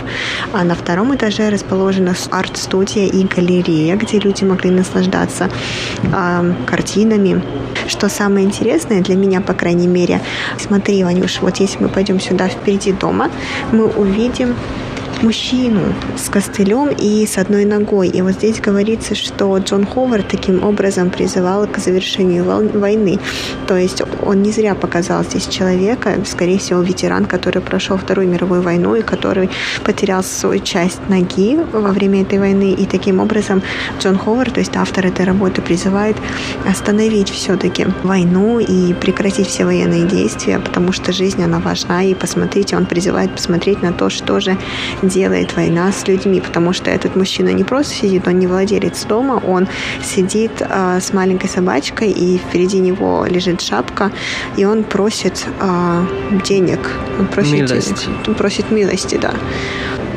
А на втором этаже расположена арт-студия и галерея, где люди могли наслаждаться э, картинами. Что самое интересное для меня, по крайней мере, смотри, Ванюш, вот если мы пойдем сюда впереди дома, мы увидим мужчину с костылем и с одной ногой. И вот здесь говорится, что Джон Ховард таким образом призывал к завершению войны. То есть он не зря показал здесь человека, скорее всего, ветеран, который прошел Вторую мировую войну и который потерял свою часть ноги во время этой войны. И таким образом Джон Ховард, то есть автор этой работы, призывает остановить все-таки войну и прекратить все военные действия, потому что жизнь, она важна. И посмотрите, он призывает посмотреть на то, что же делает война с людьми, потому что этот мужчина не просто сидит, он не владелец дома, он сидит э, с маленькой собачкой, и впереди него лежит шапка, и он просит э, денег, он просит милости. Он просит милости, да.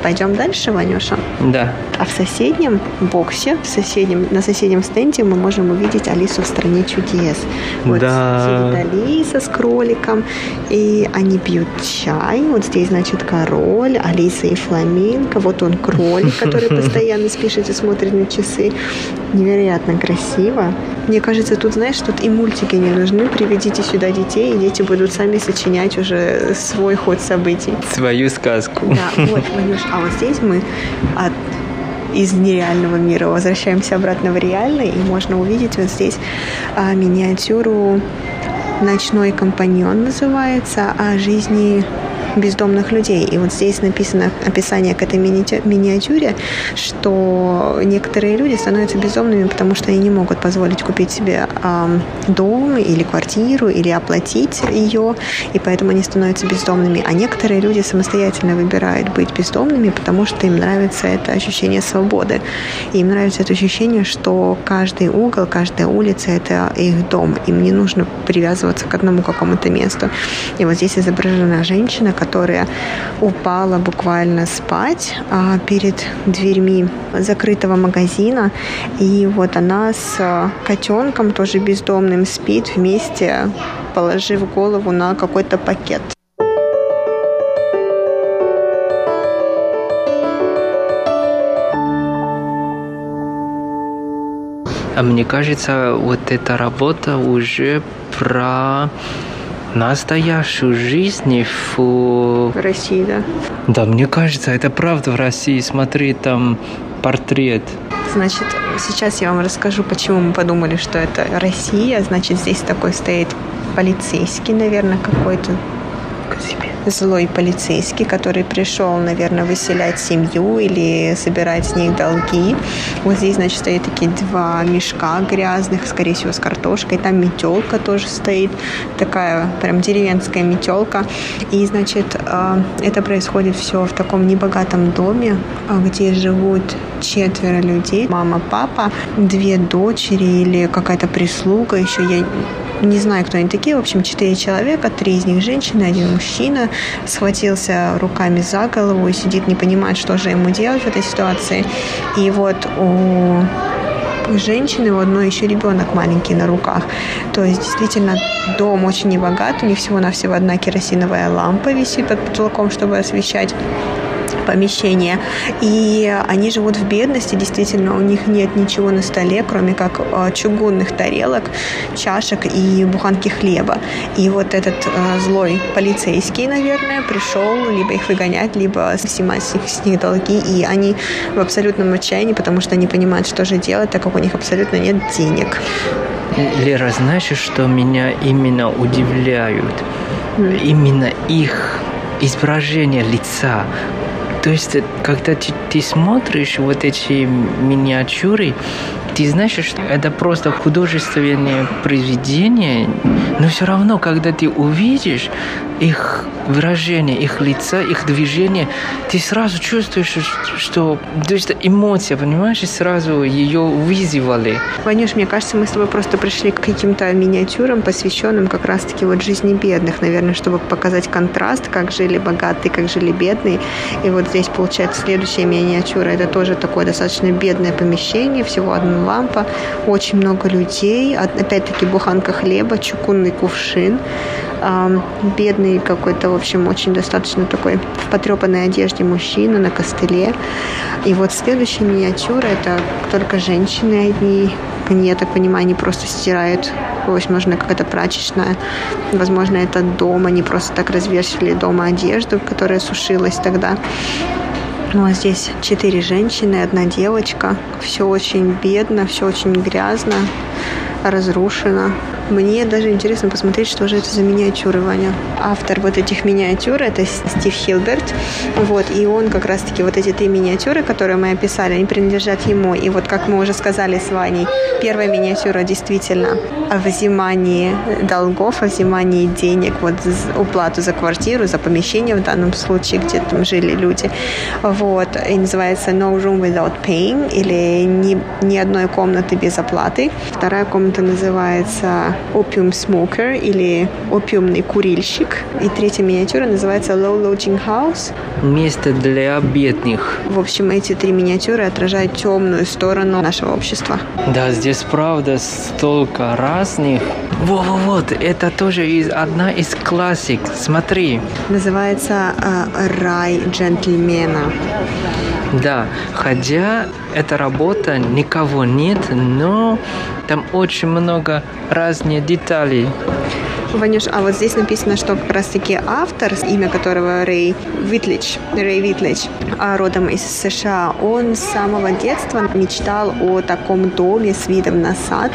Пойдем дальше, Ванюша? Да. А в соседнем боксе, в соседнем, на соседнем стенде мы можем увидеть Алису в стране чудес. Вот да. сидит Алиса с кроликом, и они пьют чай. Вот здесь, значит, король, Алиса и фламинго. Вот он кролик, который постоянно спешит и смотрит на часы. Невероятно красиво. Мне кажется, тут, знаешь, тут и мультики не нужны. Приведите сюда детей, и дети будут сами сочинять уже свой ход событий. Свою сказку. Да, вот, Ванюш, а вот здесь мы от из нереального мира. Возвращаемся обратно в реальный, и можно увидеть вот здесь а, миниатюру «Ночной компаньон» называется, о жизни бездомных людей. И вот здесь написано описание к этой мини- миниатюре, что некоторые люди становятся бездомными, потому что они не могут позволить купить себе дом или квартиру, или оплатить ее, и поэтому они становятся бездомными. А некоторые люди самостоятельно выбирают быть бездомными, потому что им нравится это ощущение свободы. И им нравится это ощущение, что каждый угол, каждая улица – это их дом. Им не нужно привязываться к одному какому-то месту. И вот здесь изображена женщина, которая упала буквально спать а, перед дверьми закрытого магазина. И вот она с а, котенком, тоже бездомным, спит вместе, положив голову на какой-то пакет. А мне кажется, вот эта работа уже про настоящую жизнь в... В России, да? Да, мне кажется, это правда в России. Смотри, там портрет. Значит, сейчас я вам расскажу, почему мы подумали, что это Россия. Значит, здесь такой стоит полицейский, наверное, какой-то злой полицейский, который пришел, наверное, выселять семью или собирать с них долги. Вот здесь, значит, стоят такие два мешка грязных, скорее всего, с картошкой. Там метелка тоже стоит, такая прям деревенская метелка. И, значит, э, это происходит все в таком небогатом доме, э, где живут четверо людей. Мама, папа, две дочери или какая-то прислуга. Еще я не знаю, кто они такие. В общем, четыре человека, три из них женщины, один мужчина. Схватился руками за голову и сидит, не понимает, что же ему делать в этой ситуации. И вот у женщины, у одной еще ребенок маленький на руках. То есть действительно дом очень небогат, у них всего-навсего одна керосиновая лампа висит под потолком, чтобы освещать помещение. И они живут в бедности, действительно, у них нет ничего на столе, кроме как э, чугунных тарелок, чашек и буханки хлеба. И вот этот э, злой полицейский, наверное, пришел либо их выгонять, либо снимать с них, долги. И они в абсолютном отчаянии, потому что они понимают, что же делать, так как у них абсолютно нет денег. Лера, знаешь, что меня именно удивляют? Именно их изображение лица, то есть, когда ты, ты смотришь вот эти миниатюры, ты знаешь, что это просто художественное произведение, но все равно, когда ты увидишь их выражение, их лица, их движение, ты сразу чувствуешь, что то есть эмоция, понимаешь, и сразу ее вызывали. Ванюш, мне кажется, мы с тобой просто пришли к каким-то миниатюрам, посвященным как раз-таки вот жизни бедных, наверное, чтобы показать контраст, как жили богатые, как жили бедные. И вот здесь получается следующая миниатюра. Это тоже такое достаточно бедное помещение, всего лампа, очень много людей, опять-таки буханка хлеба, чугунный кувшин, бедный какой-то, в общем, очень достаточно такой в потрепанной одежде мужчина на костыле. И вот следующая миниатюра – это только женщины одни, они, я так понимаю, они просто стирают, возможно, какая-то прачечная, возможно, это дом, они просто так развешивали дома одежду, которая сушилась тогда. Ну а здесь четыре женщины, одна девочка. Все очень бедно, все очень грязно, разрушено. Мне даже интересно посмотреть, что же это за миниатюры, Ваня. Автор вот этих миниатюр – это Стив Хилберт. Вот, и он как раз-таки вот эти три миниатюры, которые мы описали, они принадлежат ему. И вот, как мы уже сказали с Ваней, первая миниатюра действительно о взимании долгов, о взимании денег, вот уплату за квартиру, за помещение в данном случае, где там жили люди. Вот, и называется No Room Without Paying, или ни, ни одной комнаты без оплаты. Вторая комната называется Opium Smoker или опиумный курильщик. И третья миниатюра называется Low Lodging House. Место для бедных. В общем, эти три миниатюры отражают темную сторону нашего общества. Да, здесь правда столько разных. Во-во-вот, это тоже из, одна из классик. Смотри. Называется э, «Рай джентльмена». Да, хотя эта работа никого нет, но там очень много разных деталей. Ванюш, а вот здесь написано, что как раз-таки автор, имя которого Рэй Витлич, Рэй Витлич, а родом из США, он с самого детства мечтал о таком доме с видом на сад.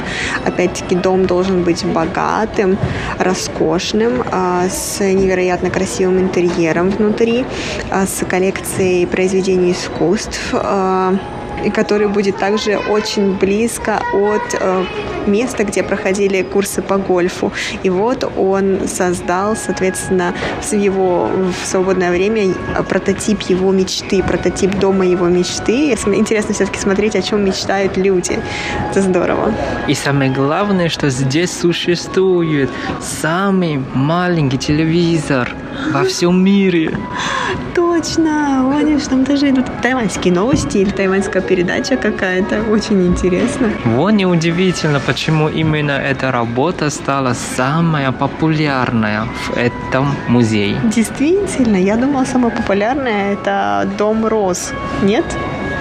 Опять-таки, дом должен быть богатым, роскошным, а, с невероятно красивым интерьером внутри, а, с коллекцией произведений искусств, и который будет также очень близко от э, места, где проходили курсы по гольфу. И вот он создал, соответственно, в его в свободное время прототип его мечты, прототип дома его мечты. Интересно все-таки смотреть, о чем мечтают люди. Это здорово. И самое главное, что здесь существует самый маленький телевизор во всем мире. Точно! Ваня, там даже идут тайваньские новости или тайваньская передача какая-то. Очень интересно. Вот неудивительно, почему именно эта работа стала самая популярная в этом музее. Действительно, я думала, самая популярная это Дом Роз. Нет?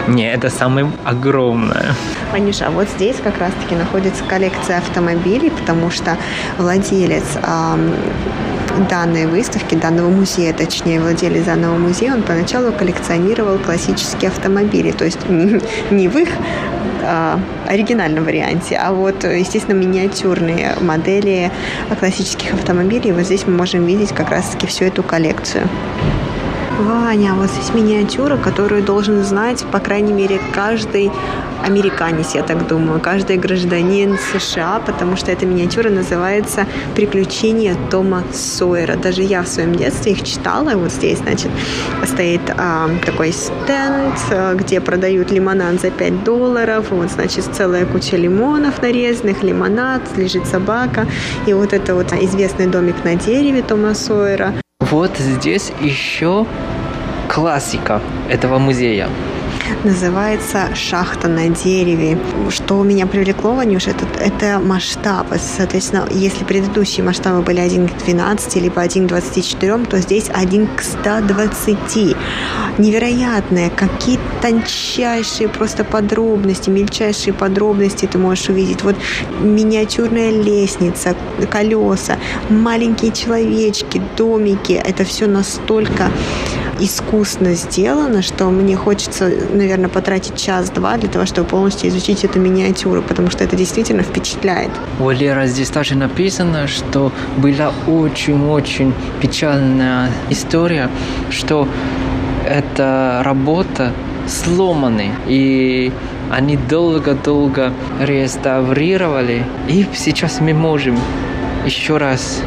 Не, это самое огромное. Ванюша, а вот здесь как раз-таки находится коллекция автомобилей, потому что владелец эм, данной выставки, данного музея, точнее, владелец данного музея, он поначалу коллекционировал классические автомобили, то есть не в их а, оригинальном варианте, а вот, естественно, миниатюрные модели классических автомобилей. Вот здесь мы можем видеть как раз-таки всю эту коллекцию. Ваня, вот здесь миниатюра, которую должен знать, по крайней мере, каждый американец, я так думаю, каждый гражданин США, потому что эта миниатюра называется «Приключения Тома Сойера». Даже я в своем детстве их читала. Вот здесь, значит, стоит а, такой стенд, а, где продают лимонад за 5 долларов. Вот, значит, целая куча лимонов нарезанных, лимонад, лежит собака. И вот это вот известный домик на дереве Тома Сойера. Вот здесь еще классика этого музея называется «Шахта на дереве». Что меня привлекло, Ванюш, это, это масштаб. Соответственно, если предыдущие масштабы были 1 к 12, либо 1 к 24, то здесь 1 к 120. Невероятное, какие тончайшие просто подробности, мельчайшие подробности ты можешь увидеть. Вот миниатюрная лестница, колеса, маленькие человечки, домики. Это все настолько искусно сделано, что мне хочется, наверное, потратить час-два для того, чтобы полностью изучить эту миниатюру, потому что это действительно впечатляет. Валера, здесь также написано, что была очень-очень печальная история, что эта работа сломаны. И Они долго-долго реставрировали, и сейчас мы можем еще раз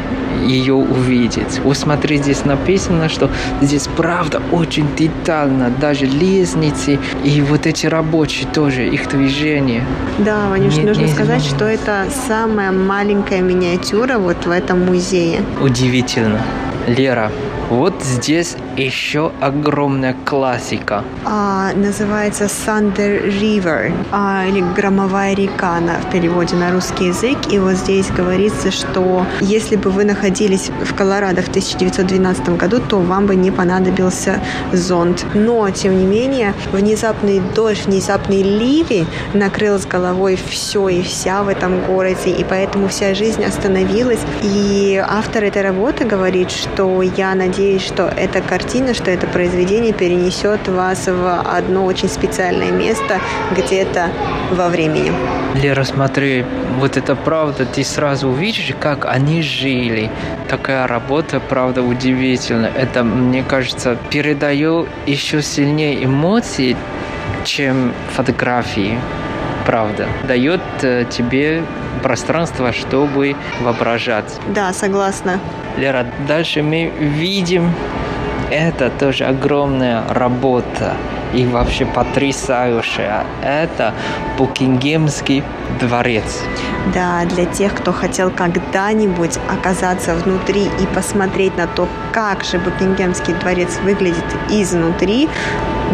ее увидеть. Вот смотри, здесь написано, что здесь правда очень детально, даже лестницы и вот эти рабочие тоже, их движение. Да, Ванюш, не, нужно не сказать, что это самая маленькая миниатюра вот в этом музее. Удивительно. Лера, вот здесь еще огромная классика. А, называется Thunder River, а, или Громовая река на, в переводе на русский язык. И вот здесь говорится, что если бы вы находились в Колорадо в 1912 году, то вам бы не понадобился зонт. Но, тем не менее, внезапный дождь, внезапный ливень накрыл с головой все и вся в этом городе, и поэтому вся жизнь остановилась. И автор этой работы говорит, что я надеюсь, что эта картина, что это произведение перенесет вас в одно очень специальное место где-то во времени. Лера, смотри, вот это правда, ты сразу увидишь, как они жили. Такая работа, правда, удивительна. Это, мне кажется, передает еще сильнее эмоций, чем фотографии правда. Дает э, тебе пространство, чтобы воображать. Да, согласна. Лера, дальше мы видим, это тоже огромная работа и вообще потрясающая. Это Букингемский дворец. Да, для тех, кто хотел когда-нибудь оказаться внутри и посмотреть на то, как же Букингемский дворец выглядит изнутри,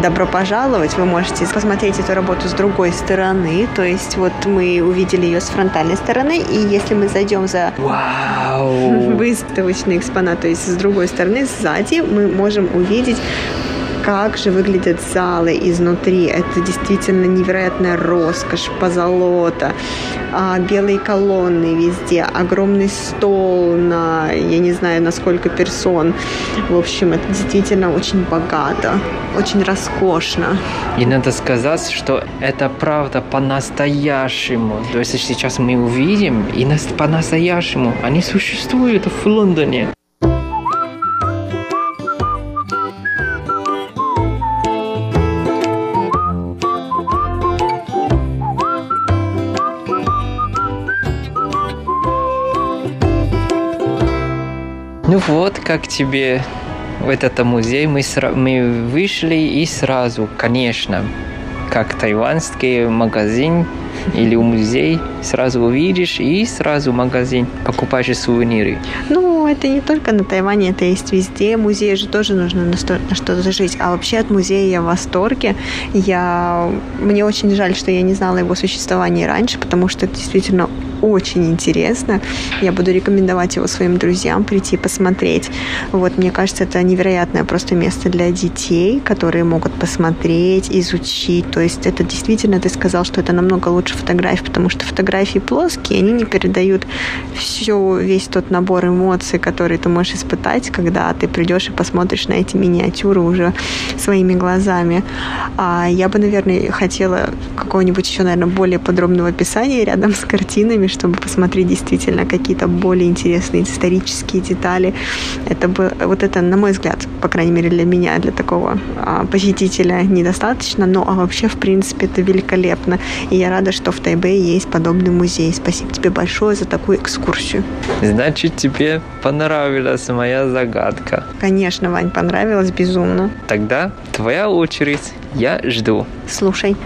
добро пожаловать. Вы можете посмотреть эту работу с другой стороны. То есть вот мы увидели ее с фронтальной стороны, и если мы зайдем за Вау. выставочный экспонат, то есть с другой стороны, сзади, мы можем увидеть как же выглядят залы изнутри. Это действительно невероятная роскошь, позолота, а, белые колонны везде, огромный стол на, я не знаю, на сколько персон. В общем, это действительно очень богато, очень роскошно. И надо сказать, что это правда по-настоящему. То есть сейчас мы увидим, и по-настоящему они существуют в Лондоне. Ну вот, как тебе в этот музей мы, сра- мы вышли и сразу, конечно, как тайванский магазин или музей, сразу увидишь и сразу магазин покупаешь сувениры. Ну, это не только на Тайване, это есть везде. Музей же тоже нужно на, что- на что-то жить. А вообще от музея я в восторге. Я... Мне очень жаль, что я не знала его существования раньше, потому что это действительно очень интересно. Я буду рекомендовать его своим друзьям прийти посмотреть. Вот, мне кажется, это невероятное просто место для детей, которые могут посмотреть, изучить. То есть это действительно, ты сказал, что это намного лучше фотографий, потому что фотографии плоские, они не передают все, весь тот набор эмоций, который ты можешь испытать, когда ты придешь и посмотришь на эти миниатюры уже своими глазами. А я бы, наверное, хотела какого-нибудь еще, наверное, более подробного описания рядом с картинами, чтобы посмотреть действительно какие-то более интересные исторические детали. Это бы, вот это, на мой взгляд, по крайней мере для меня, для такого а, посетителя недостаточно, но а вообще, в принципе, это великолепно. И я рада, что в Тайбэе есть подобный музей. Спасибо тебе большое за такую экскурсию. Значит, тебе понравилась моя загадка. Конечно, Вань, понравилось безумно. Тогда твоя очередь. Я жду. Слушай.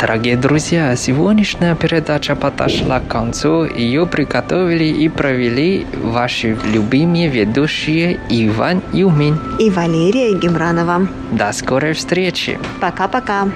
Дорогие друзья, сегодняшняя передача подошла к концу. Ее приготовили и провели ваши любимые ведущие Иван Юмин. И Валерия Гемранова. До скорой встречи. Пока-пока.